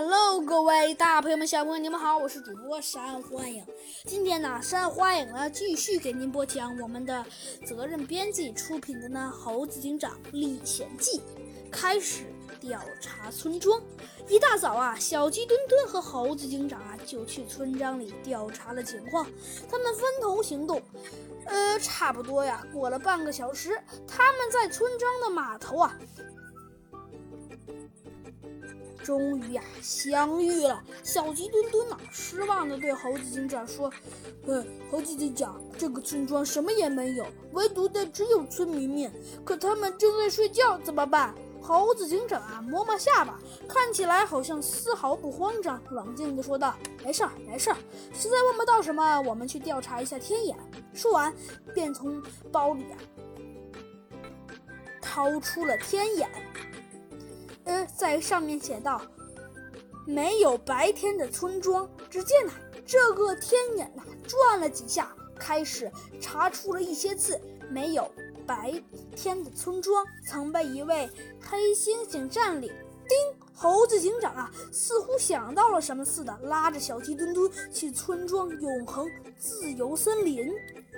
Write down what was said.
Hello，各位大朋友们、小朋友，你们好，我是主播山幻影。今天呢，山幻影呢继续给您播讲我们的责任编辑出品的呢《猴子警长历险记》，开始调查村庄。一大早啊，小鸡墩墩和猴子警长啊就去村庄里调查了情况。他们分头行动，呃，差不多呀，过了半个小时，他们在村庄的码头啊。终于呀，相遇了！小鸡墩墩呐，失望的对猴子警长说：“嗯，猴子警长，这个村庄什么也没有，唯独的只有村民们。可他们正在睡觉，怎么办？”猴子警长啊，摸摸下巴，看起来好像丝毫不慌张，冷静地说道：“没事儿，没事儿，实在问不到什么，我们去调查一下天眼。”说完，便从包里啊掏出了天眼。在上面写道：“没有白天的村庄。”只见呐，这个天眼呐转了几下，开始查出了一些字：“没有白天的村庄曾被一位黑猩猩占领。”叮，猴子警长啊，似乎想到了什么似的，拉着小鸡墩墩去村庄永恒自由森林。